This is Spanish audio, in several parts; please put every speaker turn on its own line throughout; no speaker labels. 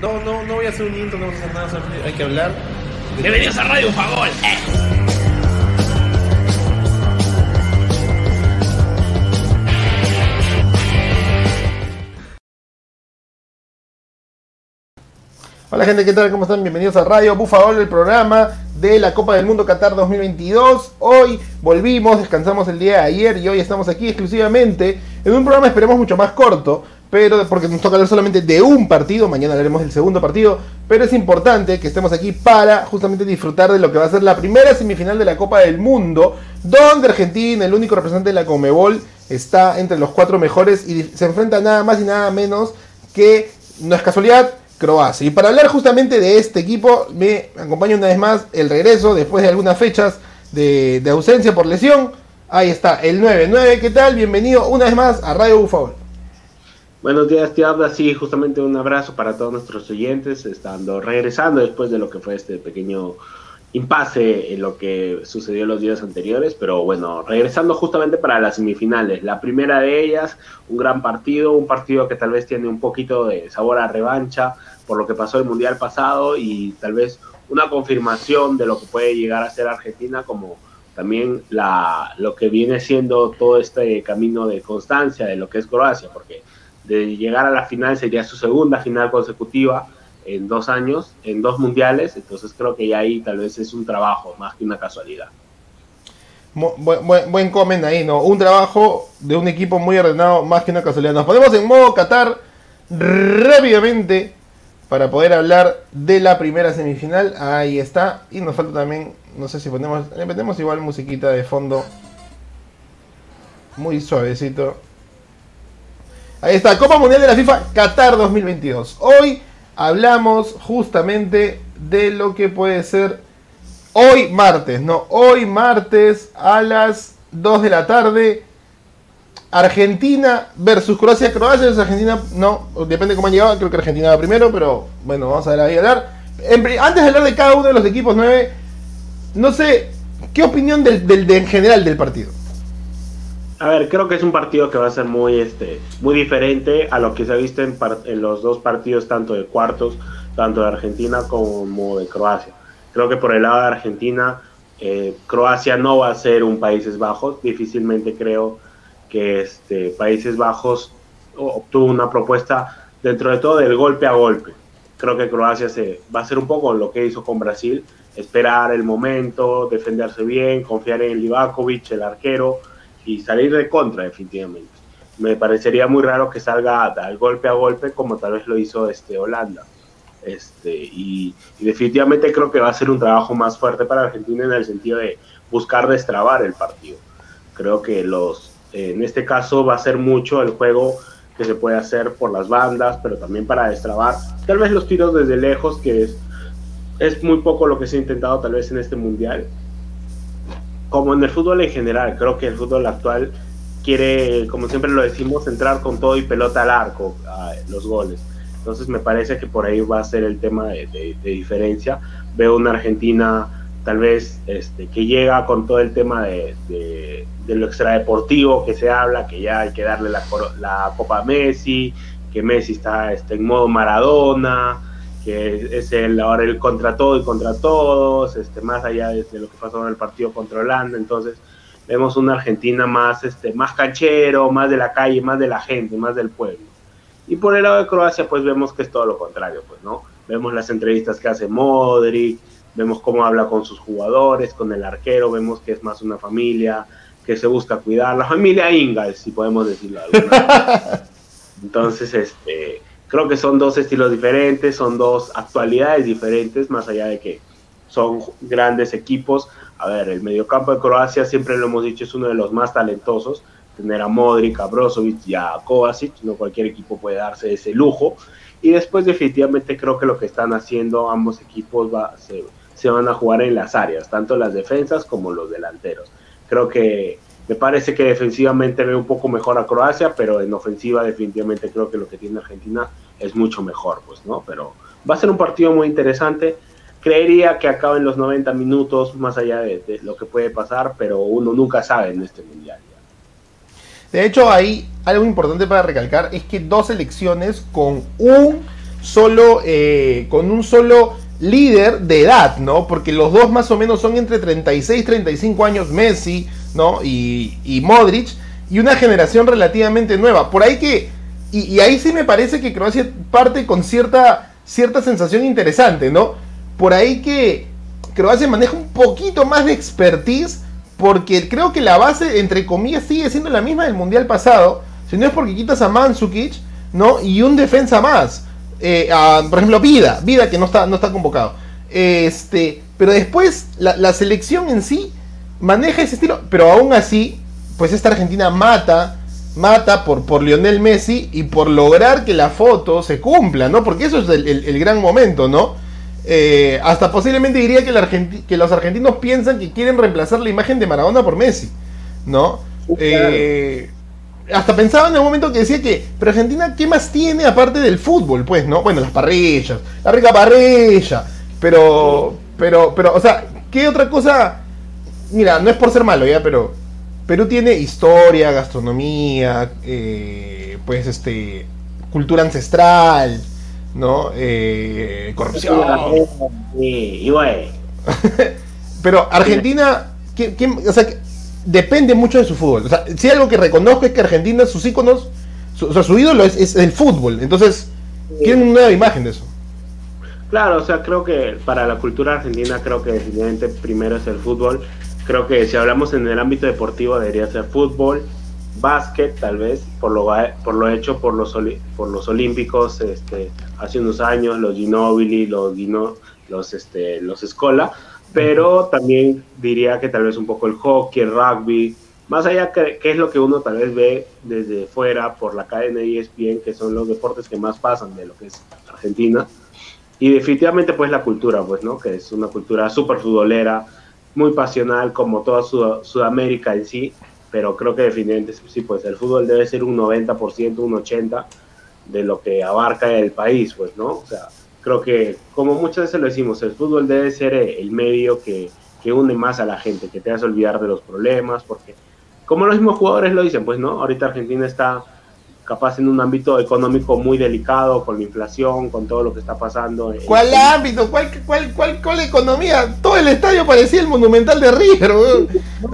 No, no, no voy a hacer un intro, no vamos a hacer nada, solo hay que hablar.
Bienvenidos a Radio Fagol.
Hola gente, ¿qué tal? ¿Cómo están? Bienvenidos a Radio Bufagol, el programa de la Copa del Mundo Qatar 2022. Hoy volvimos, descansamos el día de ayer y hoy estamos aquí exclusivamente en un programa esperemos mucho más corto, pero porque nos toca hablar solamente de un partido, mañana hablaremos del segundo partido, pero es importante que estemos aquí para justamente disfrutar de lo que va a ser la primera semifinal de la Copa del Mundo, donde Argentina, el único representante de la Comebol, está entre los cuatro mejores y se enfrenta nada más y nada menos que, no es casualidad, Croacia. Y para hablar justamente de este equipo, me acompaña una vez más el regreso después de algunas fechas de, ausencia por lesión. Ahí está, el 9-9. ¿Qué tal? Bienvenido una vez más a Radio Bufagol.
Buenos días, te habla así justamente un abrazo para todos nuestros oyentes, estando regresando después de lo que fue este pequeño impasse en lo que sucedió los días anteriores, pero bueno, regresando justamente para las semifinales. La primera de ellas, un gran partido, un partido que tal vez tiene un poquito de sabor a revancha por lo que pasó el Mundial pasado y tal vez una confirmación de lo que puede llegar a ser Argentina como también la, lo que viene siendo todo este camino de constancia de lo que es Croacia, porque de llegar a la final sería su segunda final consecutiva en dos años, en dos mundiales, entonces creo que ya ahí tal vez es un trabajo más que una casualidad.
Buen, buen, ahí, ¿no? Un trabajo de un equipo muy ordenado más que una casualidad. Nos ponemos en modo Qatar rápidamente para poder hablar de la primera semifinal. Ahí está. Y nos falta también, no sé si ponemos, le metemos igual musiquita de fondo. Muy suavecito. Ahí está, Copa Mundial de la FIFA Qatar 2022. Hoy hablamos justamente de lo que puede ser hoy martes, ¿no? Hoy martes a las 2 de la tarde. Argentina versus Croacia. Croacia versus Argentina, no, depende de cómo han llegado. Creo que Argentina va primero, pero bueno, vamos a ver ahí hablar. En, antes de hablar de cada uno de los equipos 9, no sé, ¿qué opinión del, del, de, en general del partido?
A ver, creo que es un partido que va a ser muy, este, muy diferente a lo que se ha visto en, en los dos partidos, tanto de cuartos, tanto de Argentina como de Croacia. Creo que por el lado de Argentina, eh, Croacia no va a ser un Países Bajos. Difícilmente creo que este, Países Bajos obtuvo una propuesta dentro de todo del golpe a golpe. Creo que Croacia se, va a ser un poco lo que hizo con Brasil, esperar el momento, defenderse bien, confiar en Livakovic, el arquero, y salir de contra definitivamente. Me parecería muy raro que salga al golpe a golpe como tal vez lo hizo este Holanda. Este, y, y, definitivamente creo que va a ser un trabajo más fuerte para Argentina en el sentido de buscar destrabar el partido. Creo que los, en este caso va a ser mucho el juego que se puede hacer por las bandas, pero también para destrabar tal vez los tiros desde lejos, que es, es muy poco lo que se ha intentado tal vez en este mundial, como en el fútbol en general, creo que el fútbol actual quiere, como siempre lo decimos, entrar con todo y pelota al arco los goles. Entonces me parece que por ahí va a ser el tema de, de, de diferencia. Veo una Argentina tal vez este, que llega con todo el tema de, de, de, lo extradeportivo que se habla, que ya hay que darle la, la Copa a Messi, que Messi está este, en modo Maradona, que es el ahora el contra todo y contra todos, este, más allá de, de, lo que pasó en el partido contra Holanda, entonces vemos una Argentina más, este, más canchero, más de la calle, más de la gente, más del pueblo. Y por el lado de Croacia, pues vemos que es todo lo contrario, pues, ¿no? Vemos las entrevistas que hace Modric, vemos cómo habla con sus jugadores, con el arquero, vemos que es más una familia, que se busca cuidar, la familia Ingalls, si podemos decirlo de alguna manera. Entonces, este creo que son dos estilos diferentes, son dos actualidades diferentes, más allá de que son grandes equipos. A ver, el mediocampo de Croacia, siempre lo hemos dicho, es uno de los más talentosos. Tener a Modric, a Brozovic y a Kovacic, no cualquier equipo puede darse ese lujo. Y después definitivamente creo que lo que están haciendo ambos equipos va, se, se van a jugar en las áreas, tanto las defensas como los delanteros. Creo que me parece que defensivamente ve un poco mejor a Croacia, pero en ofensiva definitivamente creo que lo que tiene Argentina es mucho mejor, pues, ¿no? Pero va a ser un partido muy interesante. Creería que acaben los 90 minutos, más allá de, lo que puede pasar, pero uno nunca sabe en este mundial.
De hecho, ahí algo importante para recalcar es que dos selecciones con un solo, eh, con un solo líder de edad, ¿no? Porque los dos más o menos son entre 36 y 35 años, Messi, ¿no? Y, y Modric, y una generación relativamente nueva. Por ahí que, y, ahí sí me parece que Croacia parte con cierta, cierta sensación interesante, ¿no? Por ahí que Croacia maneja un poquito más de expertise, porque creo que la base, entre comillas, sigue siendo la misma del Mundial pasado, si no es porque quitas a Mandzukic, ¿no? Y un defensa más. Eh, por ejemplo, Vida, Vida que no está, no está convocado. Este, pero después la, selección en sí maneja ese estilo, pero aún así, pues esta Argentina mata, mata por, por Lionel Messi y por lograr que la foto se cumpla, ¿no? Porque eso es el, gran momento, ¿no? Eh, hasta posiblemente diría que, que, los argentinos piensan que quieren reemplazar la imagen de Maradona por Messi, ¿no? Eh, hasta pensaba en un momento que decía que, pero Argentina, ¿qué más tiene aparte del fútbol? Pues, ¿no? Bueno, las parrillas, la rica parrilla, pero, pero, pero, o sea, ¿qué otra cosa? Mira, no es por ser malo, ya, pero Perú tiene historia, gastronomía, eh, pues, este, cultura ancestral, ¿no? Eh, corrupción.
Y, bueno.
pero Argentina, ¿qué, qué, o sea, depende mucho de su fútbol. O sea, si algo que reconozco es que Argentina, sus íconos, su, o sea, su ídolo es, el fútbol. Entonces, tienen una nueva imagen de eso.
Claro, o sea, creo que para la cultura argentina, creo que definitivamente primero es el fútbol. Creo que si hablamos en el ámbito deportivo, debería ser fútbol, básquet, tal vez, por lo, por lo hecho por los, por los olímpicos este, hace unos años, los Ginobili, los, Gino, los, este, los Escola pero también diría que tal vez un poco el hockey, el rugby, más allá que, es lo que uno tal vez ve desde fuera por la cadena ESPN, que son los deportes que más pasan de lo que es Argentina, y definitivamente pues la cultura, pues, ¿no? Que es una cultura súper futbolera, muy pasional como toda Sudamérica en sí, pero creo que definitivamente sí, pues el fútbol debe ser un 90%, un 80% de lo que abarca el país, pues, ¿no? O sea, creo que, como muchas veces lo decimos, el fútbol debe ser eh, el medio que, que une más a la gente, que te hace olvidar de los problemas, porque como los mismos jugadores lo dicen, pues no, ahorita Argentina está capaz en un ámbito económico muy delicado, con la inflación, con todo lo que está pasando.
¿Cuál ámbito? ¿Cuál, cuál, cuál, cuál economía? Todo el estadio parecía el monumental de River.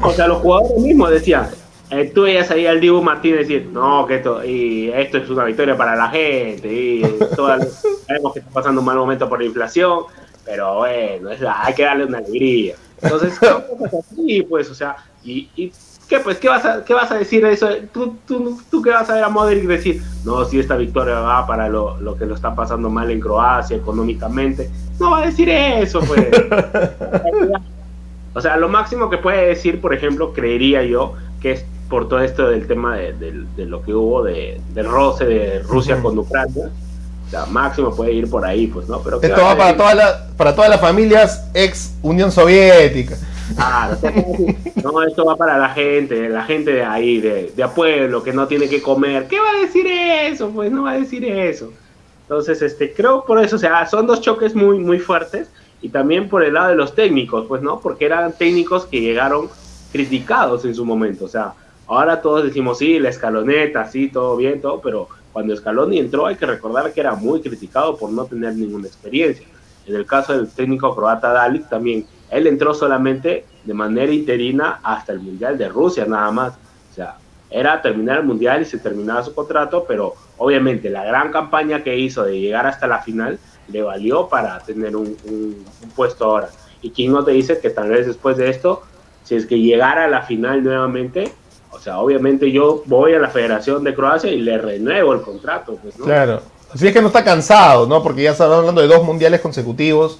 o sea, los jugadores mismos decían, eh, tú veías ahí al Dibu Martínez decir, no, que esto, y esto es una victoria para la gente, y sabemos que está pasando un mal momento por la inflación, pero bueno, es hay que darle una alegría. Entonces, así, pues, o sea, y, y ¿qué, pues, ¿qué, vas a, ¿qué vas a decir de eso? ¿Tú, tú, tú qué vas a ver a Modric decir? No, si esta victoria va para lo, lo que lo está pasando mal en Croacia económicamente. No va a decir eso, pues. o sea, lo máximo que puede decir, por ejemplo, creería yo, que es por todo esto del tema de, lo que hubo de, del roce de Rusia con Ucrania. Máximo puede ir por ahí, pues, ¿no?
Pero esto va para, todas las para todas las familias ex Unión Soviética.
Ah, no, esto va para la gente, la gente de ahí, de, de a pueblo, que no tiene que comer. ¿Qué va a decir eso? Pues no va a decir eso. Entonces, este, creo por eso, o sea, son dos choques muy, muy fuertes. Y también por el lado de los técnicos, pues, ¿no? Porque eran técnicos que llegaron criticados en su momento. O sea, Ahora todos decimos, sí, la escaloneta, sí, todo bien, todo, pero cuando Scaloni entró hay que recordar que era muy criticado por no tener ninguna experiencia. En el caso del técnico croata Dalic también, él entró solamente de manera interina hasta el Mundial de Rusia, nada más. O sea, era terminar el Mundial y se terminaba su contrato, pero obviamente la gran campaña que hizo de llegar hasta la final le valió para tener un, un puesto ahora. Y quién no te dice que tal vez después de esto, si es que llegara a la final nuevamente, o sea, obviamente yo voy a la Federación de Croacia y le renuevo el contrato, pues, ¿no?
Claro. Así es que no está cansado, ¿no? Porque ya está hablando de dos mundiales consecutivos,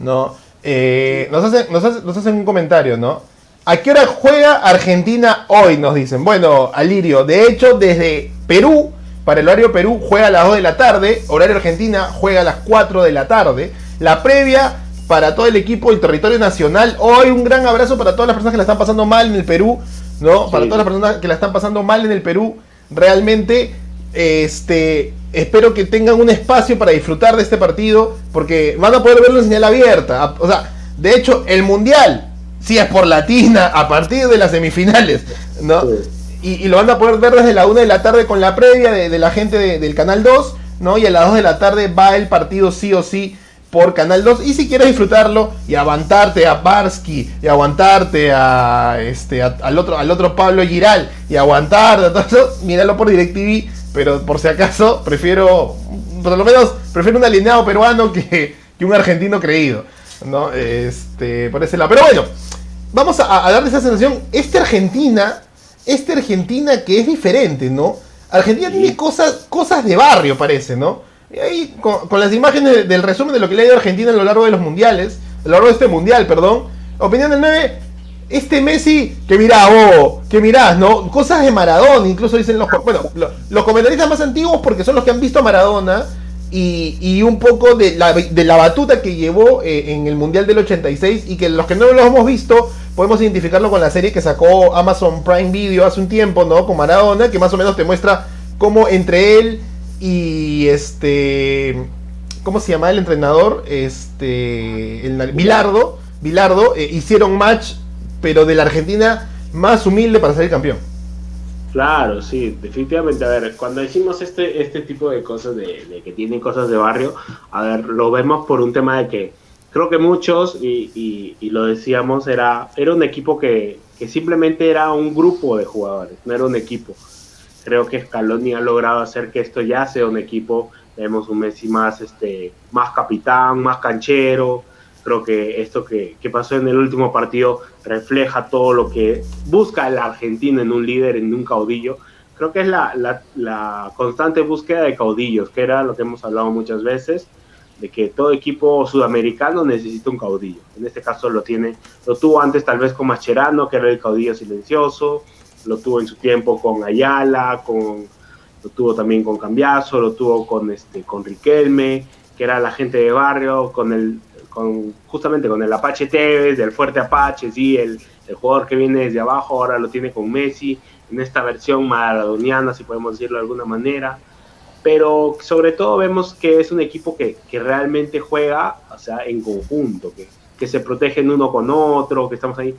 ¿no? Eh, nos, hacen, nos, nos hacen un comentario, ¿no? ¿A qué hora juega Argentina hoy? Nos dicen. Bueno, Alirio, de hecho, desde Perú, para el horario Perú, juega a las 2 de la tarde. Horario Argentina juega a las 4 de la tarde. La previa para todo el equipo del territorio nacional. Hoy un gran abrazo para todas las personas que la están pasando mal en el Perú. ¿No? Para todas las personas que la están pasando mal en el Perú, realmente este, espero que tengan un espacio para disfrutar de este partido, porque van a poder verlo en señal abierta. O sea, de hecho, el Mundial, si es por Latina, a partir de las semifinales, ¿no? Y, lo van a poder ver desde la una de la tarde con la previa de, la gente del Canal 2, ¿no? Y a las 2 de la tarde va el partido sí o sí por Canal 2. Y si quieres disfrutarlo y aguantarte a Barsky y aguantarte a este al otro al otro Pablo Giral y aguantarte todo eso, míralo por DirecTV, pero por si acaso prefiero por lo menos prefiero un alineado peruano que, que un argentino creído, ¿no? Este, por ese lado. Pero bueno, vamos a, a darle esa sensación. Esta Argentina, esta Argentina que es diferente, ¿no? Argentina tiene cosas, cosas de barrio, parece, ¿no? Y ahí, con, las imágenes del resumen de lo que le ha ido a Argentina a lo largo de los mundiales, a lo largo de este mundial, perdón. Opinión del 9, este Messi, que mirá, oh, que mirás, ¿no? Cosas de Maradona, incluso dicen los, bueno, los comentaristas más antiguos porque son los que han visto a Maradona y, un poco de la, batuta que llevó eh, en el Mundial del 86 y que los que no lo hemos visto podemos identificarlo con la serie que sacó Amazon Prime Video hace un tiempo, ¿no? Con Maradona, que más o menos te muestra cómo entre él y este... ¿Cómo se llama el entrenador? Este... El, Bilardo, eh, hicieron match, pero de la Argentina más humilde para salir campeón.
Claro, sí, definitivamente. A ver, cuando decimos este, este tipo de cosas, de, que tienen cosas de barrio, a ver, lo vemos por un tema de que creo que muchos, y, lo decíamos, era, era un equipo que, simplemente era un grupo de jugadores, no era un equipo. Creo que Scaloni ha logrado hacer que esto ya sea un equipo. Vemos un Messi más, este, más capitán, más canchero, Creo que esto que, pasó en el último partido refleja todo lo que busca el argentino en un líder, en un caudillo. Creo que es la, la, constante búsqueda de caudillos, que era lo que hemos hablado muchas veces, de que todo equipo sudamericano necesita un caudillo. En este caso lo tiene, lo tuvo antes tal vez con Mascherano, que era el caudillo silencioso, lo tuvo en su tiempo con Ayala, con, lo tuvo también con Cambiazo, lo tuvo con, este, con Riquelme, que era la gente de barrio, con el justamente con el Apache Tevez, del fuerte Apache, sí, el, el, jugador que viene desde abajo, ahora lo tiene con Messi, en esta versión maradoniana, si podemos decirlo de alguna manera. Pero sobre todo vemos que es un equipo que, que realmente juega o sea, en conjunto, que, que se protegen uno con otro, que estamos ahí.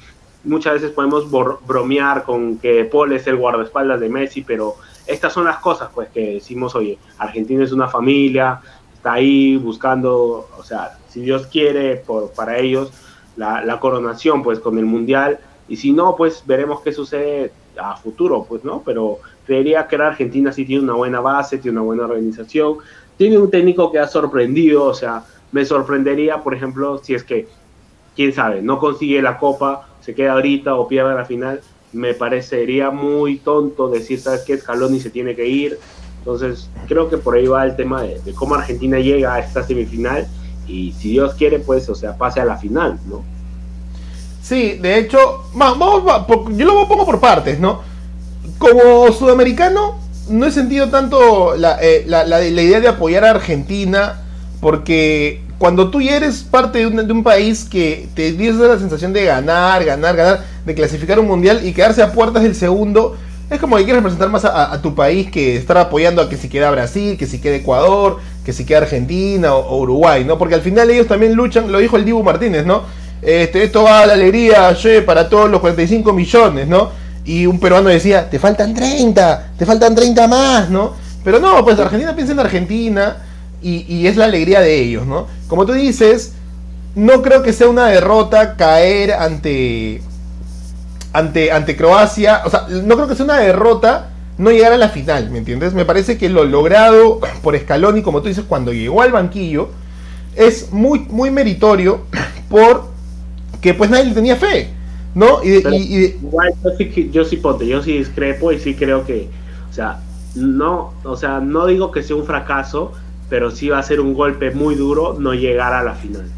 Muchas veces podemos bromear con que Paul es el guardaespaldas de Messi, pero estas son las cosas pues que decimos, oye, Argentina es una familia, está ahí buscando, o sea, si Dios quiere, por, para ellos, la, coronación, pues con el Mundial, y si no, pues veremos qué sucede a futuro, pues, ¿no? Pero creería que la Argentina sí tiene una buena base, tiene una buena organización, tiene un técnico que ha sorprendido, o sea, me sorprendería, por ejemplo, si es que, quién sabe, no consigue la copa, se queda ahorita o pierde la final, me parecería muy tonto decir, ¿sabes qué? Scaloni se tiene que ir. Entonces, creo que por ahí va el tema de cómo Argentina llega a esta semifinal y si Dios quiere, pues, o sea, pase a la final, ¿no?
Sí, de hecho, vamos, yo lo pongo por partes, ¿no? Como sudamericano, no he sentido tanto la, eh, idea de apoyar a Argentina, porque cuando tú ya eres parte de un, país que te dio la sensación de ganar, ganar, ganar, de clasificar un mundial y quedarse a puertas del segundo, es como que quieres representar más a, tu país que estar apoyando a que si queda Brasil, que si quede Ecuador, que si queda Argentina o, Uruguay, ¿no? Porque al final ellos también luchan, lo dijo el Dibu Martínez, ¿no? Este, esto va a la alegría, che, para todos los 45 millones, ¿no? Y un peruano decía, te faltan 30, te faltan 30 más, ¿no? Pero no, pues Argentina piensa en Argentina y, y es la alegría de ellos, ¿no? Como tú dices, no creo que sea una derrota caer ante ante, ante Croacia, o sea, no creo que sea una derrota no llegar a la final, ¿me entiendes? Me parece que lo logrado por Scaloni, como tú dices, cuando llegó al banquillo, es muy, muy meritorio por que pues nadie le tenía fe, ¿no? Y,
yo, sí, yo sí ponte, yo sí discrepo y sí creo que, o sea, no, o sea, no digo que sea un fracaso, pero sí va a ser un golpe muy duro no llegar a la final.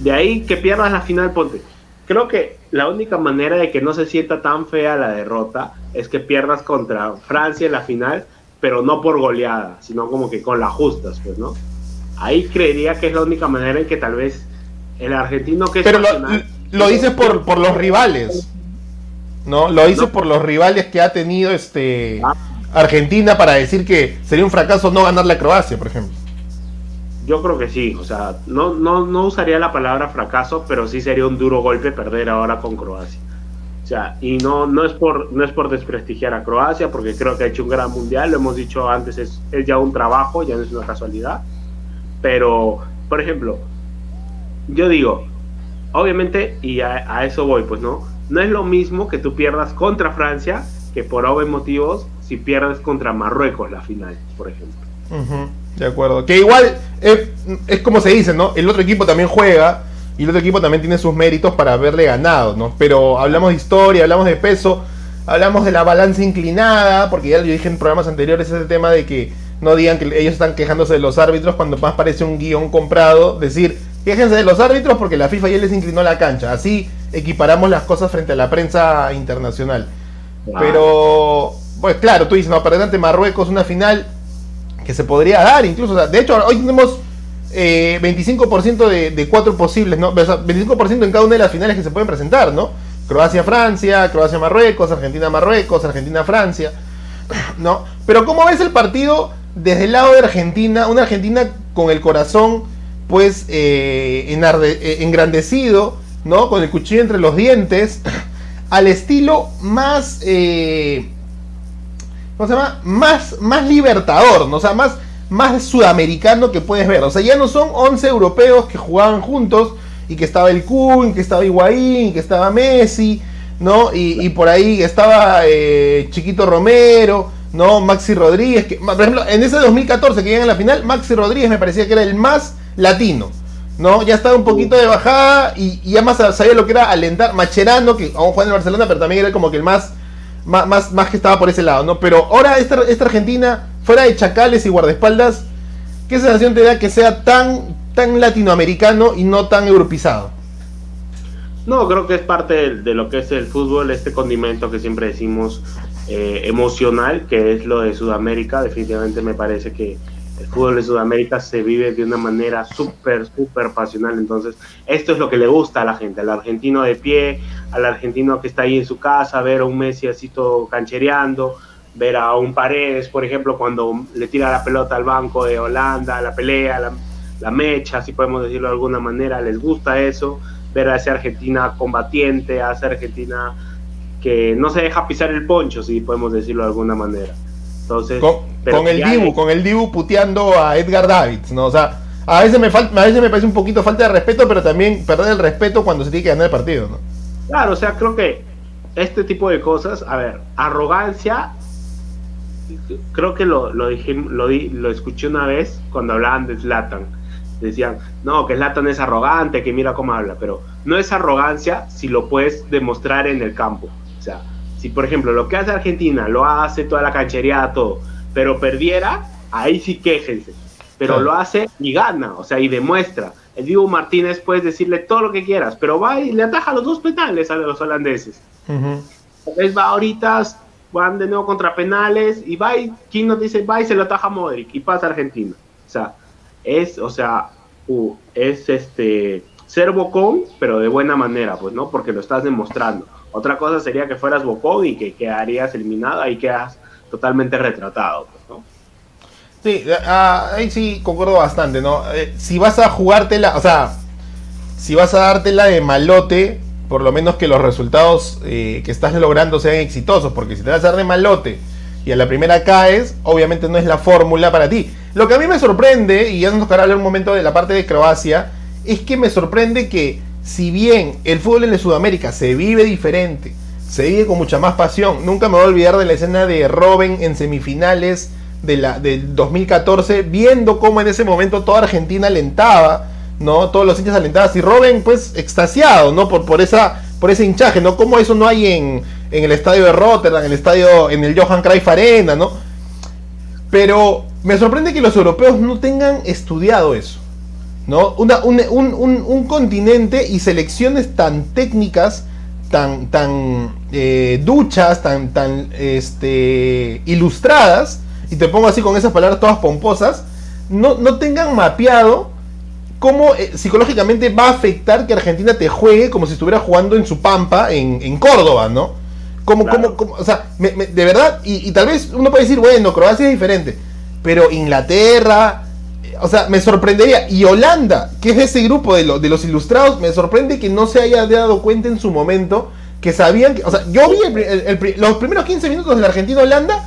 de ahí que pierdas la final, ponte creo que la única manera de que no se sienta tan fea la derrota es que pierdas contra Francia en la final, pero no por goleada, sino como que con las justas, pues, ¿no? Ahí creería que es la única manera en que tal vez el argentino que es
Pero lo, dices por, por los rivales. ¿No? Lo dices por los rivales que ha tenido este ah. Argentina para decir que sería un fracaso no ganar la Croacia, por ejemplo.
Yo creo que sí, o sea, no, no, no usaría la palabra fracaso, pero sí sería un duro golpe perder ahora con Croacia. O sea, y no, no, es por, no es por desprestigiar a Croacia, porque creo que ha hecho un gran mundial, lo hemos dicho antes, es, es ya un trabajo, ya no es una casualidad. Pero, por ejemplo, yo digo, obviamente, y a, eso voy, pues no, no es lo mismo que tú pierdas contra Francia que por obvios motivos si pierdes contra Marruecos la final, por ejemplo.
de acuerdo. Que igual es, es, como se dice, ¿no? El otro equipo también juega y el otro equipo también tiene sus méritos para haberle ganado, ¿no? Pero hablamos de historia, hablamos de peso, hablamos de la balanza inclinada, porque ya lo dije en programas anteriores ese tema de que no digan que ellos están quejándose de los árbitros cuando más parece un guion comprado, decir, quéjense de los árbitros porque la FIFA ya les inclinó la cancha, así equiparamos las cosas frente a la prensa internacional. Pero, pues claro, tú dices, no, perder ante Marruecos una final que se podría dar incluso, de hecho hoy tenemos 25% eh, de, cuatro posibles, ¿no? 25% en cada una de las finales que se pueden presentar, ¿no? Croacia-Francia, Croacia-Marruecos, Argentina-Marruecos, Argentina-Francia, ¿no? Pero ¿cómo ves el partido desde el lado de Argentina? Una Argentina con el corazón, pues, eh, eh, engrandecido, ¿no? Con el cuchillo entre los dientes, al estilo más... ¿Cómo se llama? Más, más libertador, ¿no? O sea, más más sudamericano que puedes ver. O sea, ya no son 11 europeos que jugaban juntos y que estaba el Kun, que estaba Higuaín, que estaba Messi, ¿no? Y, por ahí estaba eh, Chiquito Romero, ¿no? Maxi Rodríguez, que, por ejemplo, en ese 2014 que llegan a la final, Maxi Rodríguez me parecía que era el más latino. ¿no? Ya estaba un poquito de bajada y, ya más sabía lo que era alentar. Macherano, que aún juega en Barcelona, pero también era como que el más, más, más, que estaba por ese lado, ¿no? Pero ahora esta, esta Argentina fuera de chacales y guardaespaldas, ¿qué sensación te da que sea tan, tan latinoamericano y no tan europizado?
No, creo que es parte de, lo que es el fútbol, este condimento que siempre decimos eh, emocional, que es lo de Sudamérica. Definitivamente me parece que el fútbol de Sudamérica se vive de una manera súper, súper pasional. Entonces, esto es lo que le gusta a la gente, al argentino de pie, al argentino que está ahí en su casa, ver a un Messi así todo canchereando, ver a un Paredes, por ejemplo, cuando le tira la pelota al banco de Holanda, la pelea, la, mecha, si podemos decirlo de alguna manera, les gusta eso, ver a esa Argentina combatiente, a esa Argentina que no se deja pisar el poncho, si podemos decirlo de alguna manera. Entonces,
con, el Dibu, con el Dibu puteando a Edgar Davids, ¿no? O sea, a veces me falta, a veces me parece un poquito falta de respeto, pero también perder el respeto cuando se tiene que ganar el partido, ¿no?
Claro, o sea, creo que este tipo de cosas, a ver, arrogancia creo que lo, lo, dije, lo, lo escuché una vez cuando hablaban de Zlatan. Decían, no, que Zlatan es arrogante, que mira cómo habla, pero no es arrogancia si lo puedes demostrar en el campo. O sea, si por ejemplo lo que hace Argentina lo hace toda la canchería, todo, pero perdiera, ahí sí quéjense. Pero lo hace y gana, o sea, y demuestra. El Dibu Martínez puedes decirle todo lo que quieras, pero va y le ataja los dos penales a los holandeses. Uh va ahorita van de nuevo contra penales y va y ¿quién nos dice va y se lo ataja Modric y pasa Argentina. O sea, es, o sea, uh, es este ser bocón, pero de buena manera, pues, ¿no? Porque lo estás demostrando. Otra cosa sería que fueras bocón y que quedarías eliminado y quedas totalmente retratado, pues, ¿no?
Sí, ah, ahí sí concuerdo bastante, ¿no? Eh, si vas a jugártela, o sea, si vas a dártela de malote, por lo menos que los resultados eh, que estás logrando sean exitosos, porque si te vas a dar de malote y a la primera caes, obviamente no es la fórmula para ti. Lo que a mí me sorprende, y ya nos tocará hablar un momento de la parte de Croacia, es que me sorprende que si bien el fútbol en Sudamérica se vive diferente, se vive con mucha más pasión, nunca me voy a olvidar de la escena de Robin en semifinales del 2014, viendo cómo en ese momento toda Argentina alentaba ¿no? Todos los hinchas alentadas y Robin, pues, extasiado, ¿no? Por, por, esa, por ese hinchaje, ¿no? Como eso no hay en, en el estadio de Rotterdam, en el estadio, en el Johan Cruyff Arena, ¿no? Pero me sorprende que los europeos no tengan estudiado eso, ¿no? Una, un, un, un, continente y selecciones tan técnicas, tan, tan eh, duchas, tan, tan este, ilustradas, y te pongo así con esas palabras todas pomposas, no, no tengan mapeado cómo eh, psicológicamente va a afectar que Argentina te juegue como si estuviera jugando en su pampa en, Córdoba, ¿no? Como, como, o sea, de verdad, y, tal vez uno puede decir, bueno, Croacia es diferente, pero Inglaterra, o sea, me sorprendería, y Holanda, que es ese grupo de, de los ilustrados, me sorprende que no se haya dado cuenta en su momento que sabían que, o sea, yo vi los primeros 15 minutos del Argentina-Holanda,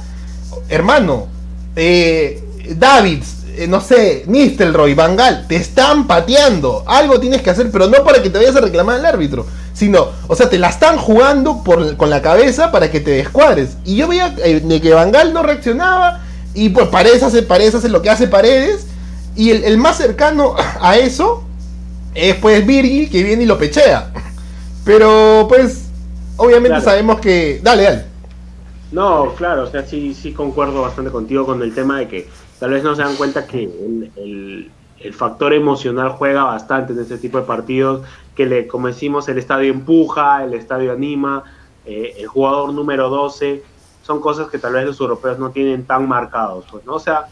hermano, eh, Davids, eh, no sé, Nistelrooy, Bangal, te están pateando. Algo tienes que hacer, pero no para que te vayas a reclamar al árbitro. Sino, o sea, te la están jugando con la cabeza para que te descuadres. Y yo veía eh, que Bangal no reaccionaba. Y pues Paredes hace, Paredes hace lo que hace Paredes. Y el, más cercano a eso es pues Virgil que viene y lo pechea. Pero pues, obviamente sabemos que. Dale, dale.
No, claro, o sea, sí, sí concuerdo bastante contigo con el tema de que tal vez no se dan cuenta que el, factor emocional juega bastante en este tipo de partidos, que le, como decimos, el estadio empuja, el estadio anima, eh, el jugador número 12, son cosas que tal vez los europeos no tienen tan marcados, pues, ¿no? O sea,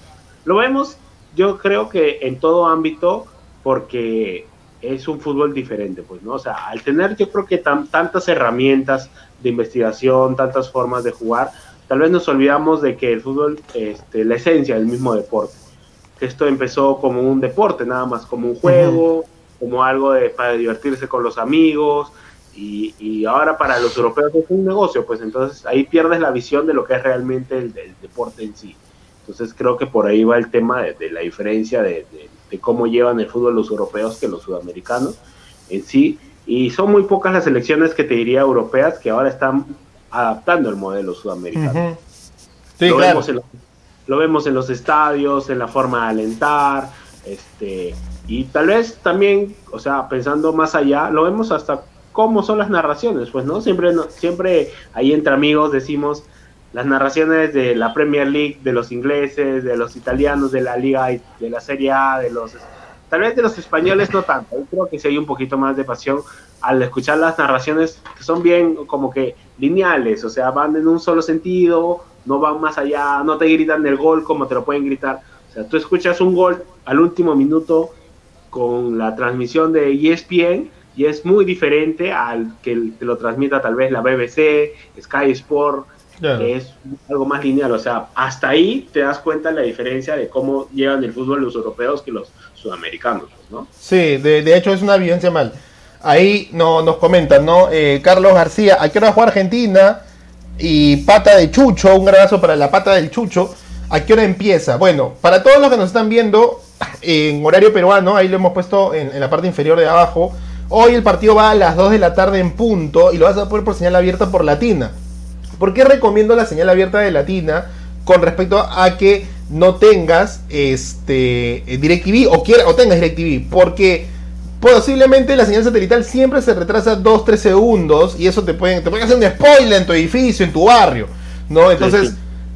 lo vemos, yo creo que en todo ámbito, porque es un fútbol diferente, pues, ¿no? O sea, al tener yo creo que tantas herramientas de investigación, tantas formas de jugar, tal vez nos olvidamos de que el fútbol, este, la esencia del mismo deporte, que esto empezó como un deporte, nada más como un juego, como algo de, para divertirse con los amigos, y, ahora para los europeos es un negocio, pues entonces ahí pierdes la visión de lo que es realmente el, deporte en sí. Entonces creo que por ahí va el tema de, la diferencia de, de, cómo llevan el fútbol los europeos que los sudamericanos en sí. Y son muy pocas las selecciones que te diría europeas que ahora están adaptando el modelo sudamericano. lo, vemos en lo vemos en los estadios, en la forma de alentar, este, y tal vez también, o sea, pensando más allá, lo vemos hasta cómo son las narraciones, pues, ¿no? Siempre, siempre ahí entre amigos decimos las narraciones de la Premier League, de los ingleses, de los italianos, de la Liga, de la Serie A, de los Tal vez de los españoles no tanto, yo creo que sí hay un poquito más de pasión al escuchar las narraciones que son bien como que lineales, o sea, van en un solo sentido, no van más allá, no te gritan el gol como te lo pueden gritar. O sea, tú escuchas un gol al último minuto con la transmisión de ESPN y es muy diferente al que te lo transmita tal vez la BBC, Sky Sport, que es algo más lineal. O sea, hasta ahí te das cuenta la diferencia de cómo llevan el fútbol los europeos que los sudamericanos, ¿no?
Sí, de, hecho es una evidencia mal. Ahí no, nos comentan, ¿no? Eh, Carlos García, ¿a qué hora juega Argentina? Y pata de Chucho, un abrazo para la pata del Chucho. ¿A qué hora empieza? Bueno, para todos los que nos están viendo en horario peruano, ahí lo hemos puesto en, en la parte inferior de abajo. Hoy el partido va a las 2 de la tarde en punto y lo vas a poder por señal abierta por Latina. ¿Por qué recomiendo la señal abierta de Latina con respecto a que no tengas este DirecTV o, quiera, o tengas DirecTV? Porque posiblemente la señal satelital siempre se retrasa 2-3 segundos y eso te puede, te hacer un spoiler en tu edificio, en tu barrio, ¿no? Entonces,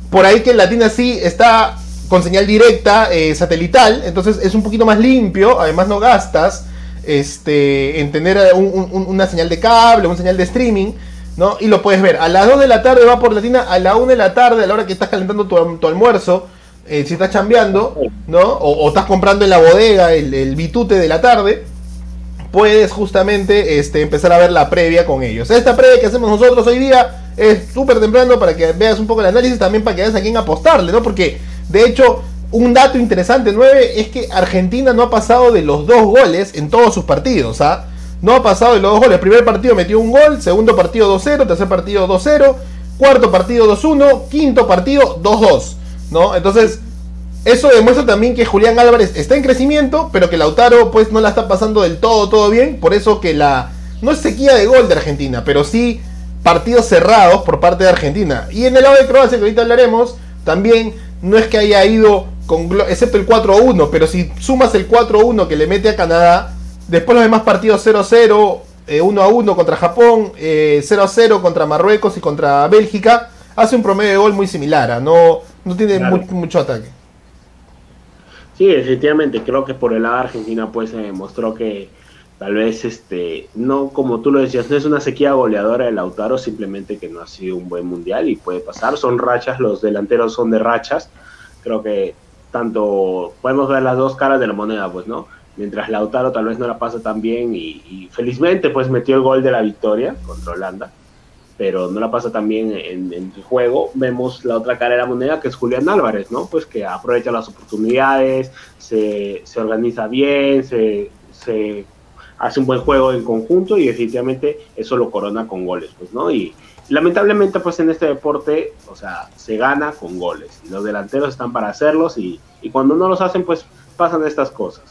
por ahí que Latina sí está con señal directa eh, satelital, entonces es un poquito más limpio, además no gastas este, en tener una señal de cable, una señal de streaming, ¿no? Y lo puedes ver. A las 2 de la tarde va por Latina, a la 1 de la tarde, a la hora que estás calentando tu, almuerzo, eh, si estás chambeando, ¿no? O, estás comprando en la bodega el, bitute de la tarde, puedes justamente este, empezar a ver la previa con ellos. Esta previa que hacemos nosotros hoy día es súper temprano para que veas un poco el análisis, también para que veas a quién apostarle, ¿no? Porque, de hecho, un dato interesante, 9, es que Argentina no ha pasado de los dos goles en todos sus partidos, ¿ah? No ha pasado de los dos goles. Primer partido metió un gol, segundo partido 2-0, tercer partido 2-0, cuarto partido 2-1, quinto partido 2-2. ¿no? Entonces, eso demuestra también que Julián Álvarez está en crecimiento, pero que Lautaro pues no la está pasando del todo, todo bien. Por eso que la... No es sequía de gol de Argentina, pero sí partidos cerrados por parte de Argentina. Y en el lado de Croacia, que ahorita hablaremos, también no es que haya ido con... Excepto el 4-1, pero si sumas el 4-1 que le mete a Canadá Después los demás partidos 0-0, 1-1 eh, contra Japón, 0-0 eh, contra Marruecos y contra Bélgica. Hace un promedio de gol muy similar, no, no tiene mucho ataque.
Sí, efectivamente, creo que por el lado de Argentina pues se demostró que tal vez este no como tú lo decías, no es una sequía goleadora de Lautaro, simplemente que no ha sido un buen mundial y puede pasar, son rachas, los delanteros son de rachas. Creo que tanto podemos ver las dos caras de la moneda, pues, ¿no? Mientras Lautaro tal vez no la pasa tan bien y, felizmente pues metió el gol de la victoria contra Holanda, pero no la pasa tan bien en, el juego, vemos la otra cara de la moneda que es Julián Álvarez, ¿no? Pues que aprovecha las oportunidades, se, organiza bien, se, hace un buen juego en conjunto y definitivamente eso lo corona con goles, pues, ¿no? Y lamentablemente, pues en este deporte, o sea, se gana con goles. Y los delanteros están para hacerlos y, y cuando no los hacen, pues pasan estas cosas.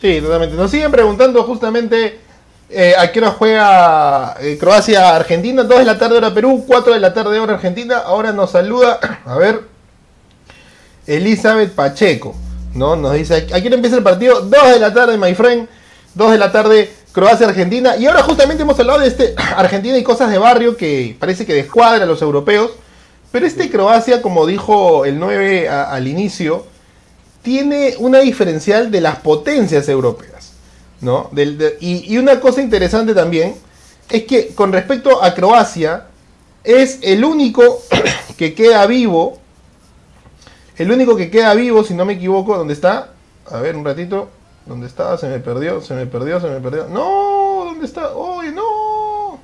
Sí, totalmente. Nos siguen preguntando justamente eh, a qué hora juega eh, Croacia-Argentina. 2 de la tarde hora Perú, 4 de la tarde hora Argentina. Ahora nos saluda, a ver, Elizabeth Pacheco. ¿no? Nos dice, ¿a qué hora empieza el partido? 2 de la tarde, my friend. 2 de la tarde, Croacia-Argentina. Y ahora justamente hemos hablado de este Argentina y cosas de barrio que parece que descuadra a los europeos. Pero este Croacia, como dijo el 9 al inicio, tiene una diferencial de las potencias europeas. ¿no? y, y, una cosa interesante también es que con respecto a Croacia, es el único que queda vivo. El único que queda vivo, si no me equivoco, ¿dónde está? A ver, un ratito. ¿Dónde estaba? Se me perdió, se me perdió, se me perdió. No, ¿dónde está? ¡Uy, no!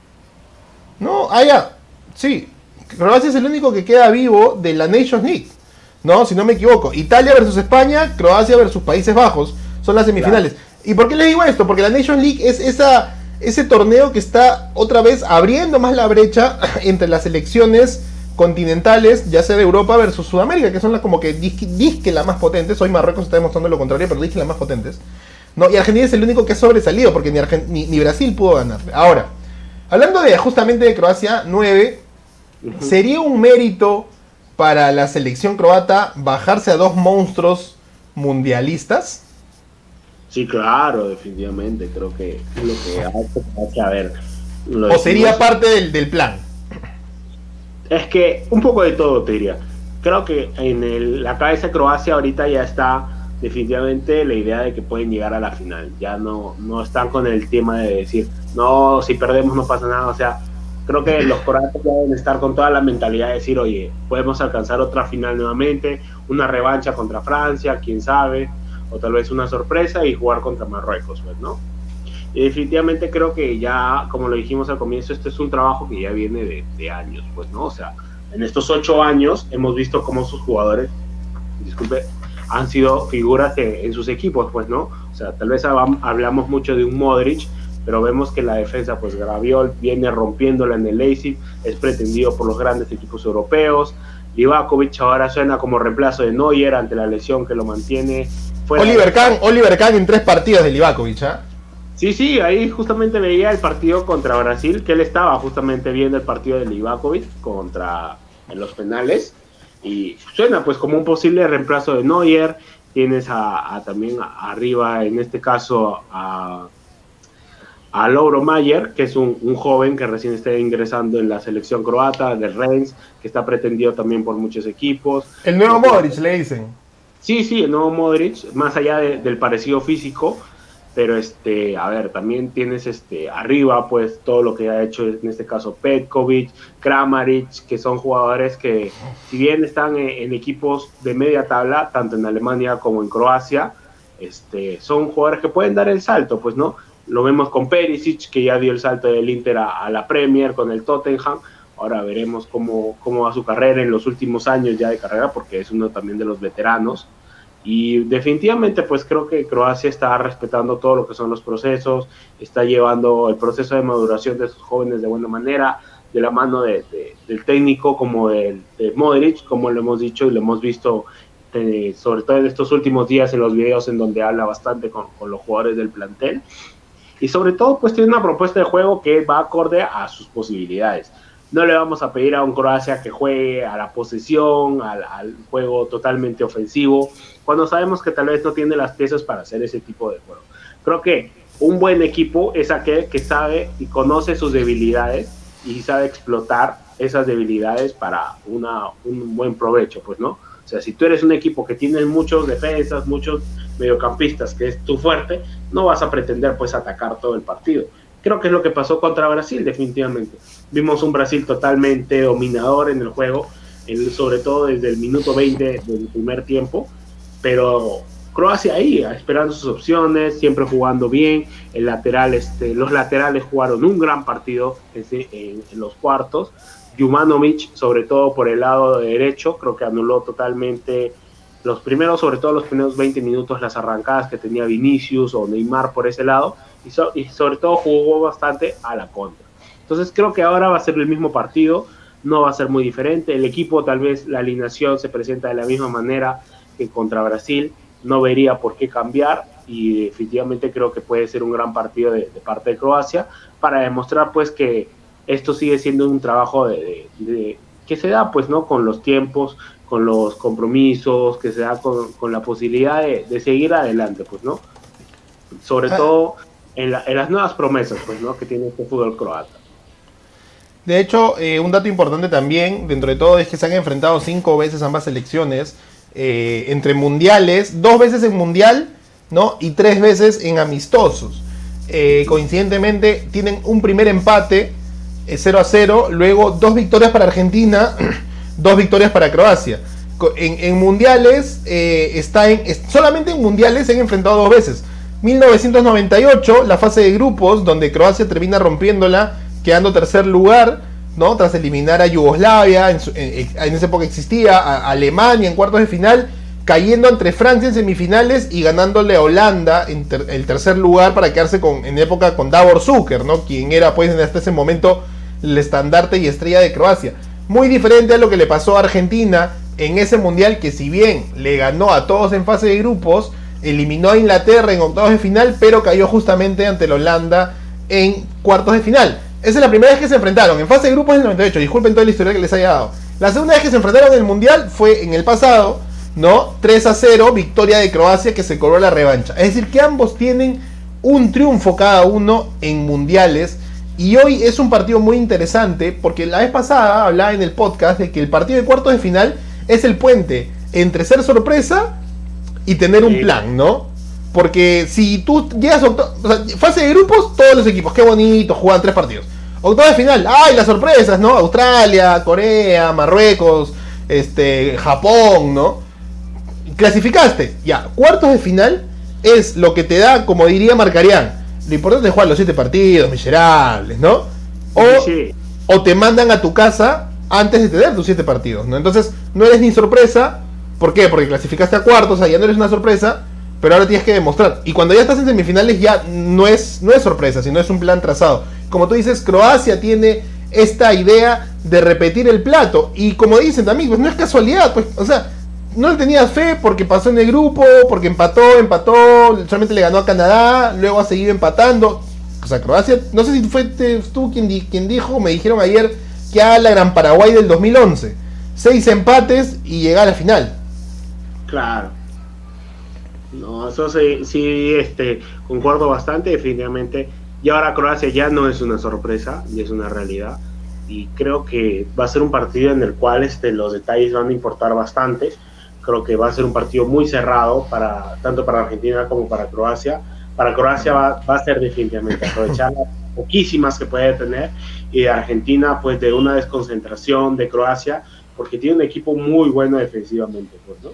No, ah, ya. Sí, Croacia es el único que queda vivo de la Nations League. No, si no me equivoco. Italia versus España, Croacia versus Países Bajos. Son las semifinales. ¿Y por qué le digo esto? Porque la Nations League es esa, ese torneo que está otra vez abriendo más la brecha entre las selecciones continentales, ya sea de Europa versus Sudamérica, que son las como que disque, las más potentes. Hoy Marruecos está demostrando lo contrario, pero disque las más potentes. No, y Argentina es el único que ha sobresalido, porque ni, ni, Brasil pudo ganar. Ahora, hablando de justamente de Croacia 9, ¿sería un mérito para la selección croata bajarse a dos monstruos mundialistas?
Sí, claro, definitivamente. Creo que lo que hay que haber.
¿O sería parte del, del plan?
Es que un poco de todo, te diría. Creo que en la cabeza de Croacia ahorita ya está definitivamente la idea de que pueden llegar a la final. Ya no, no están con el tema de decir, no, si perdemos no pasa nada. O sea, creo que los croatas deben estar con toda la mentalidad de decir, oye, podemos alcanzar otra final nuevamente, una revancha contra Francia, quién sabe, o tal vez una sorpresa y jugar contra Marruecos, pues, ¿no? Y definitivamente creo que ya, como lo dijimos al comienzo, este es un trabajo que ya viene de, años, pues, ¿no? O sea, en estos ocho años hemos visto cómo sus jugadores, disculpe, han sido figuras en, sus equipos, pues, ¿no? O sea, tal vez hablamos mucho de un Modric, pero vemos que la defensa, pues Graviol viene rompiéndola en el Leipzig, es pretendido por los grandes equipos europeos. Livakovic ahora suena como reemplazo de Neuer ante la lesión que lo mantiene.
Oliver Kahn, Oliver Kahn en tres partidos de Livakovic, ¿ah?
Sí, sí, ahí justamente veía el partido contra Brasil, que él estaba justamente viendo el partido de Livakovic contra en los penales y suena pues como un posible reemplazo de Neuer. Tienes a, también arriba, en este caso, a, a Lauro Mayer, que es un, joven que recién está ingresando en la selección croata del Rennes, que está pretendido también por muchos equipos.
El nuevo Modric, le dicen.
Sí, sí, el nuevo Modric, más allá del parecido físico, pero este, a ver, también tienes este arriba pues todo lo que ha hecho en este caso Petkovic, Kramaric, que son jugadores que si bien están en, equipos de media tabla, tanto en Alemania como en Croacia, este, son jugadores que pueden dar el salto, pues no, lo vemos con Perisic, que ya dio el salto del Inter a, la Premier con el Tottenham, ahora veremos cómo, cómo va su carrera en los últimos años ya de carrera, porque es uno también de los veteranos, y definitivamente, pues creo que Croacia está respetando todo lo que son los procesos, está llevando el proceso de maduración de sus jóvenes de buena manera, de la mano de, del técnico como de, de, Modric, como lo hemos dicho y lo hemos visto, eh, sobre todo en estos últimos días en los videos en donde habla bastante con los jugadores del plantel. Y sobre todo, pues tiene una propuesta de juego que va acorde a sus posibilidades no le vamos a pedir a un Croacia que juegue a la posesión, al, al, juego totalmente ofensivo, cuando sabemos que tal vez no tiene las piezas para hacer ese tipo de juego. Creo que un buen equipo es aquel que sabe y conoce sus debilidades y sabe explotar esas debilidades para una, un buen provecho, pues, ¿no? O sea, si tú eres un equipo que tiene muchos defensas, muchos mediocampistas, que es tu fuerte, no vas a pretender, pues, atacar todo el partido. Creo que es lo que pasó contra Brasil, definitivamente. Vimos un Brasil totalmente dominador en el juego, sobre todo desde el minuto 20 del primer tiempo, pero Croacia ahí, esperando sus opciones, siempre jugando bien. El lateral, este, los laterales jugaron un gran partido en, los cuartos. Jumanovic, sobre todo por el lado derecho, creo que anuló totalmente los primeros, sobre todo los primeros 20 minutos, las arrancadas que tenía Vinicius o Neymar por ese lado. y, sobre todo jugó bastante a la contra. Entonces creo que ahora va a ser el mismo partido, no va a ser muy diferente. El equipo tal vez la alineación se presenta de la misma manera que contra Brasil, no vería por qué cambiar y definitivamente creo que puede ser un gran partido de, parte de Croacia para demostrar pues que esto sigue siendo un trabajo de, que se da pues no con los tiempos con los compromisos que se da con, la posibilidad de, seguir adelante pues no sobre ah. todo en, las nuevas promesas pues no que tiene este fútbol croata
de hecho, eh, un dato importante también, dentro de todo, es que se han enfrentado cinco veces ambas selecciones eh, entre mundiales, dos veces en mundial ¿no? Y tres veces en amistosos. Eh, coincidentemente tienen un primer empate 0 eh, a 0, luego dos victorias para Argentina, dos victorias para Croacia. En, mundiales, eh, está en, solamente en mundiales se han enfrentado dos veces. 1998, la fase de grupos, donde Croacia termina rompiéndola, quedando tercer lugar, ¿no? Tras eliminar a Yugoslavia, en, esa época existía, a Alemania en cuartos de final, cayendo entre Francia en semifinales y ganándole a Holanda en el tercer lugar para quedarse con, en época con Davor Zucker, ¿no? quien era pues hasta ese momento el estandarte y estrella de Croacia. Muy diferente a lo que le pasó a Argentina en ese mundial que si bien le ganó a todos en fase de grupos, eliminó a Inglaterra en octavos de final, pero cayó justamente ante la Holanda en cuartos de final. Esa es la primera vez que se enfrentaron. En fase de grupos en el 98. Disculpen toda la historia que les haya dado. La segunda vez que se enfrentaron en el mundial fue en el pasado ¿no? 3 a 0, victoria de Croacia que se cobró la revancha. Es decir, que ambos tienen un triunfo cada uno en mundiales. Y hoy es un partido muy interesante porque la vez pasada hablaba en el podcast de que el partido de cuartos de final es el puente entre ser sorpresa y tener un plan, ¿no? Porque si tú llegas a o fase de grupos, todos los equipos, qué bonito, juegan tres partidos. Octavo de final, ¡ay, las sorpresas, ¿no? Australia, Corea, Marruecos, este, Japón, ¿no? clasificaste. Ya, cuartos de final es lo que te da, como diría Marcarián. Lo importante es jugar los siete partidos, miserables, ¿no? O, o te mandan a tu casa antes de tener tus siete partidos, ¿no? Entonces, no eres ni sorpresa. ¿Por qué? Porque clasificaste a cuartos, o sea, ya no eres una sorpresa, pero ahora tienes que demostrar. Y cuando ya estás en semifinales ya no es, no es sorpresa, sino es un plan trazado. Como tú dices, Croacia tiene esta idea de repetir el plato. Y como dicen también, pues no es casualidad, pues, o sea, no le tenías fe porque pasó en el grupo, porque empató, empató, solamente le ganó a Canadá, luego ha seguido empatando. O sea, Croacia, no sé si fue tú quien, dijo, me dijeron ayer que a la Gran Paraguay del 2011. Seis empates y llega a la final.
Claro. No, eso sí, sí este, concuerdo bastante, definitivamente. Y ahora Croacia ya no es una sorpresa, y es una realidad. Y creo que va a ser un partido en el cual este, los detalles van a importar bastante Creo que va a ser un partido muy cerrado, para, tanto para Argentina como para Croacia. Para Croacia va, va a ser definitivamente aprovechar las poquísimas que puede tener y Argentina pues de una desconcentración de Croacia porque tiene un equipo muy bueno defensivamente. Pues, ¿no?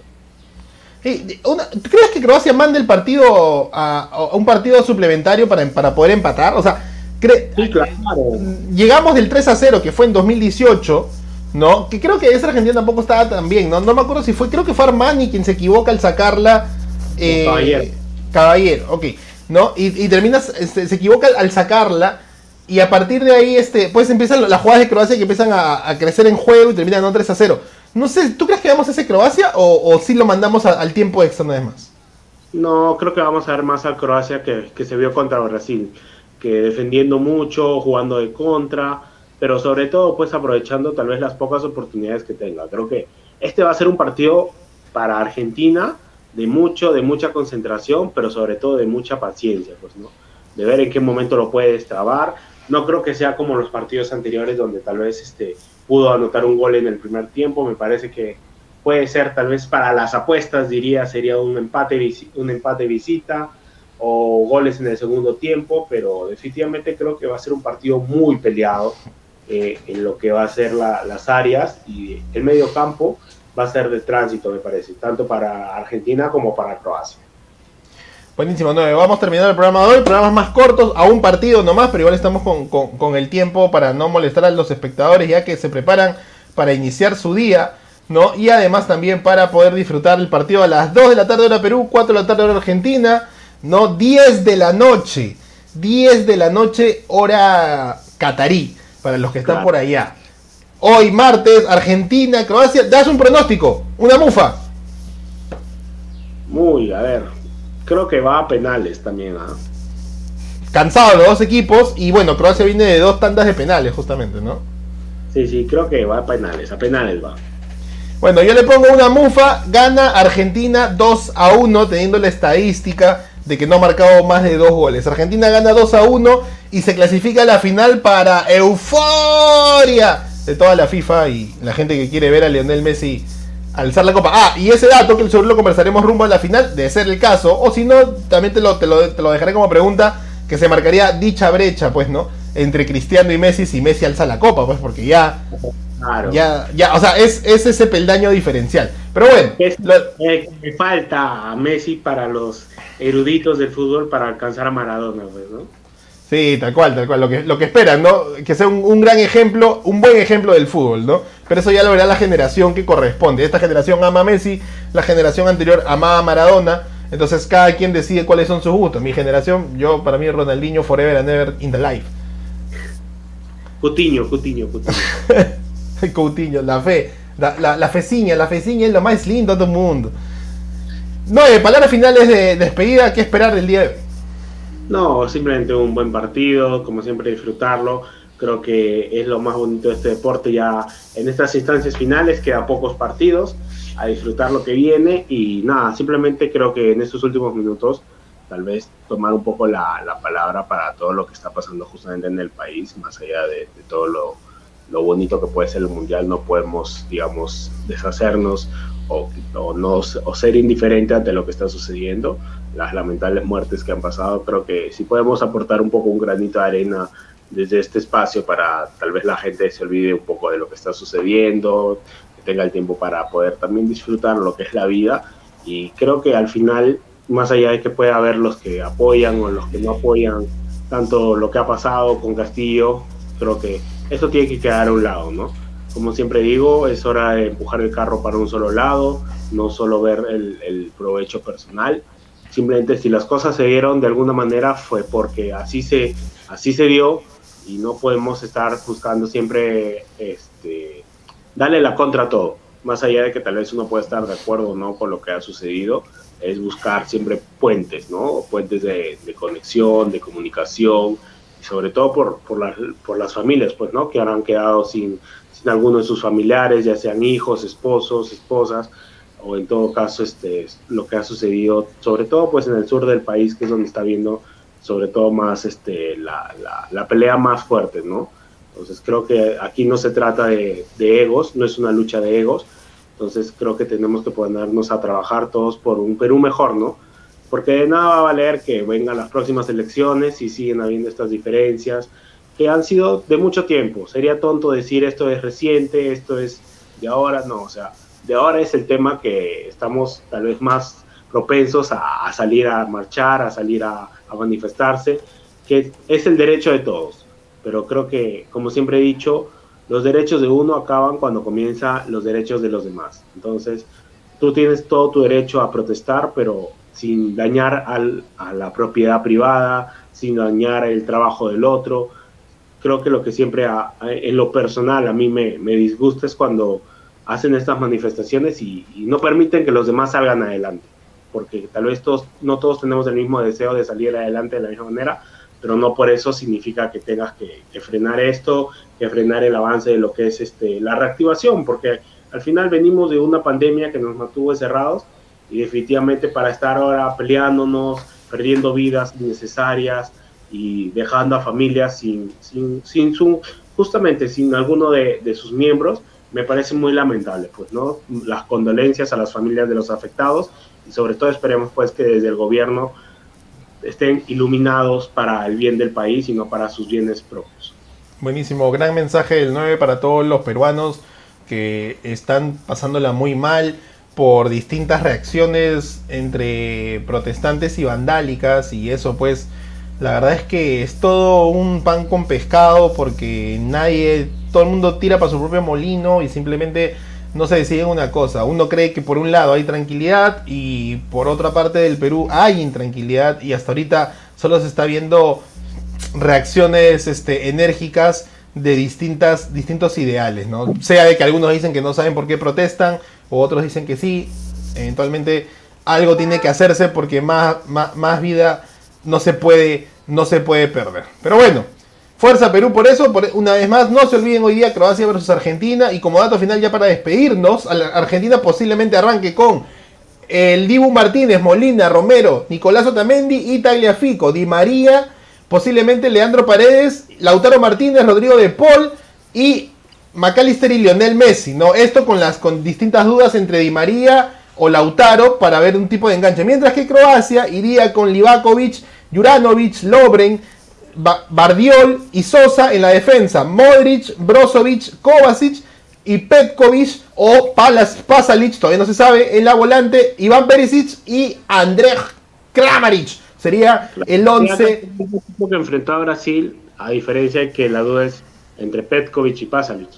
crees que Croacia mande el partido a, un partido suplementario para, para poder empatar? O sea, llegamos del 3 a 0 que fue en 2018 ¿no? Que creo que esa Argentina tampoco estaba tan bien, ¿no? No me acuerdo si fue, creo que fue Armani quien se equivoca al sacarla. Eh, caballero. Caballero, ok. ¿No? Y, y terminas, este, se equivoca al sacarla. Y a partir de ahí, este, pues empiezan las jugadas de Croacia que empiezan a, crecer en juego y terminan no 3 a 0. No sé, ¿tú crees que vamos a ese Croacia o, si lo mandamos al tiempo extra nada más?
No, creo que vamos a ver más a Croacia que, que se vio contra Brasil. Que defendiendo mucho, jugando de contra pero sobre todo pues aprovechando tal vez las pocas oportunidades que tenga. Creo que este va a ser un partido para Argentina de mucho, de mucha concentración, pero sobre todo de mucha paciencia, pues, ¿no? De ver en qué momento lo puede destrabar. No creo que sea como los partidos anteriores donde tal vez este, pudo anotar un gol en el primer tiempo. Me parece que puede ser tal vez para las apuestas, diría, sería un empate, un empate visita o goles en el segundo tiempo, pero definitivamente creo que va a ser un partido muy peleado eh, en lo que va a ser las áreas y el medio campo va a ser de tránsito, me parece, tanto para Argentina como para Croacia.
Buenísimo, no, vamos terminando el programa de hoy, programas más cortos, a un partido nomás, pero igual estamos con, con, el tiempo para no molestar a los espectadores ya que se preparan para iniciar su día, ¿no? Y además también para poder disfrutar el partido a las 2 de la tarde hora Perú, 4 de la tarde hora Argentina, ¿no? 10 de la noche 10 de la noche, hora catarí, para los que están
Claro.
por allá. Hoy, martes, Argentina, Croacia. Das un pronóstico, una mufa.
Muy, a ver. Creo que va a penales también. ¿ah?
Cansados los dos equipos. Y bueno, Croacia viene de dos tandas de penales, justamente, ¿no?
Sí, sí, creo que va a penales. A penales va.
Bueno, yo le pongo una mufa. Gana Argentina 2 a 1, teniendo la estadística de que no ha marcado más de dos goles. Argentina gana 2 a 1 y se clasifica a la final para euforia de toda la FIFA y la gente que quiere ver a Lionel Messi alzar la copa. Ah, y ese dato que seguro lo conversaremos rumbo a la final, de ser el caso. O si no, también te lo, te lo, te lo dejaré como pregunta, que se marcaría dicha brecha, pues, ¿no? Entre Cristiano y Messi si Messi alza la copa, pues, porque ya,
Claro.
ya, ya, o sea, es, es ese peldaño diferencial. Pero bueno,
Es-
lo-
eh, me falta a Messi para los eruditos del fútbol para alcanzar a Maradona, pues, ¿no?
Sí, tal cual, tal cual. Lo que, lo que esperan, ¿no? Que sea un, un gran ejemplo, un buen ejemplo del fútbol, ¿no? Pero eso ya lo verá la generación que corresponde. Esta generación ama a Messi, la generación anterior amaba a Maradona. Entonces cada quien decide cuáles son sus gustos. Mi generación, yo para mí Ronaldinho forever and ever in the life.
Cutiño, Cutiño, Cutiño.
Coutinho, la fe, la, la, la feciña, la feciña es lo más lindo de todo el mundo. No, eh, palabras finales de despedida, ¿qué esperar del día de hoy?
No, simplemente un buen partido, como siempre disfrutarlo. Creo que es lo más bonito de este deporte ya en estas instancias finales, queda pocos partidos, a disfrutar lo que viene y nada, simplemente creo que en estos últimos minutos tal vez tomar un poco la, la palabra para todo lo que está pasando justamente en el país, más allá de, de todo lo, lo bonito que puede ser el mundial, no podemos, digamos, deshacernos o, o no, o ser indiferente ante lo que está sucediendo. Las lamentables muertes que han pasado, creo que si podemos aportar un poco un granito de arena desde este espacio para tal vez la gente se olvide un poco de lo que está sucediendo, que tenga el tiempo para poder también disfrutar lo que es la vida. Y creo que al final, más allá de que pueda haber los que apoyan o los que no apoyan tanto lo que ha pasado con Castillo, creo que eso tiene que quedar a un lado, ¿no? Como siempre digo, es hora de empujar el carro para un solo lado, no solo ver el, el provecho personal, simplemente si las cosas se dieron de alguna manera fue porque así se, así se dio y no podemos estar buscando siempre este, darle la contra a todo, más allá de que tal vez uno pueda estar de acuerdo o no con lo que ha sucedido, es buscar siempre puentes, ¿no? Puentes de, de conexión, de comunicación, y sobre todo por, por, las, por las familias, pues, ¿no? Que ahora han quedado sin, sin alguno de sus familiares, ya sean hijos, esposos, esposas, o en todo caso este, lo que ha sucedido, sobre todo pues en el sur del país, que es donde está viendo sobre todo más este, la, la, la pelea más fuerte, ¿no? Entonces creo que aquí no se trata de, de, egos, no es una lucha de egos, entonces creo que tenemos que ponernos a trabajar todos por un Perú mejor, ¿no? Porque de nada va a valer que vengan las próximas elecciones y siguen habiendo estas diferencias que han sido de mucho tiempo. Sería tonto decir esto es reciente, esto es de ahora, no, o sea, de ahora es el tema que estamos tal vez más propensos a, a salir a marchar, a salir a, a, manifestarse, que es el derecho de todos. Pero creo que, como siempre he dicho, los derechos de uno acaban cuando comienzan los derechos de los demás. Entonces, tú tienes todo tu derecho a protestar, pero sin dañar a la propiedad privada, sin dañar el trabajo del otro. Creo que lo que siempre, a, en lo personal, a mí me, disgusta es cuando hacen estas manifestaciones y, no permiten que los demás salgan adelante, porque tal vez todos, no todos tenemos el mismo deseo de salir adelante de la misma manera, pero no por eso significa que tengas que, que frenar esto, que frenar el avance de lo que es este, la reactivación, porque al final venimos de una pandemia que nos mantuvo encerrados y definitivamente para estar ahora peleándonos, perdiendo vidas innecesarias y dejando a familias sin, sin, sin su, justamente sin alguno de, de sus miembros, me parece muy lamentable, pues, ¿no? Las condolencias a las familias de los afectados y sobre todo esperemos, pues, que desde el gobierno estén iluminados para el bien del país y no para sus bienes propios.
Buenísimo, gran mensaje del 9 para todos los peruanos que están pasándola muy mal por distintas reacciones entre protestantes y vandálicas y eso pues la verdad es que es todo un pan con pescado porque nadie, todo el mundo tira para su propio molino y simplemente no se decide una cosa. Uno cree que por un lado hay tranquilidad y por otra parte del Perú hay intranquilidad y hasta ahorita solo se está viendo reacciones este, enérgicas de distintas, distintos ideales, ¿no? Sea de que algunos dicen que no saben por qué protestan, otros dicen que sí, eventualmente algo tiene que hacerse porque más, más, más vida no se puede, no se puede perder. Pero bueno, fuerza Perú por eso, por, una vez más, no se olviden hoy día Croacia versus Argentina, y como dato final ya para despedirnos, Argentina posiblemente arranque con el Dibu Martínez, Molina, Romero, Nicolás Otamendi y Tagliafico, Di María, posiblemente Leandro Paredes, Lautaro Martínez, Rodrigo de Paul y Macalister y Lionel Messi, ¿no? Esto con las con distintas dudas entre Di María o Lautaro para ver un tipo de enganche. Mientras que Croacia iría con Livakovic, Juranovic, Lobren, Bardiol y Sosa en la defensa. Modric, Brozovic, Kovacic y Petkovic o Palas, Pasalic, todavía no se sabe, en la volante Iván Perisic y Andrej Kramaric. Sería el 11.
que enfrentó a Brasil, a diferencia de que la duda es entre Petkovic y Pasalic.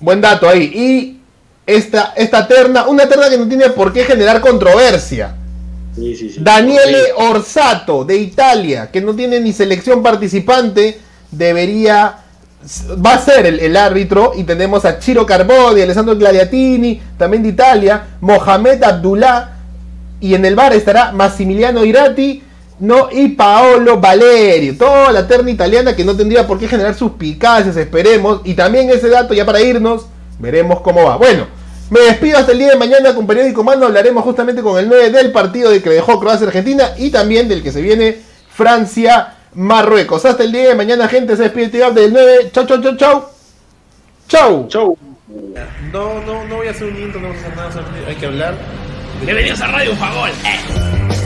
Buen dato ahí. Y esta, esta terna, una terna que no tiene por qué generar controversia. Daniele Orsato de Italia, que no tiene ni selección participante, debería va a ser el, árbitro y tenemos a Chiro Carboni, Alessandro Gladiatini, también de Italia, Mohamed Abdullah y en el bar estará Massimiliano Irati no, y Paolo Valerio, toda la terna italiana que no tendría por qué generar suspicacias, esperemos, y también ese dato ya para irnos, veremos cómo va. Bueno, me despido hasta el día de mañana con Periódico Mando, hablaremos justamente con el 9 del partido de que dejó Croacia-Argentina y también del que se viene Francia Marruecos. Hasta el día de mañana, gente. Se despide del 9. Chau, chau, chau, chau. Chau.
Chau.
No, no, no voy a hacer un intro, no voy a hacer nada. Hay que hablar. Bienvenidos a Radio Fagol. Eh.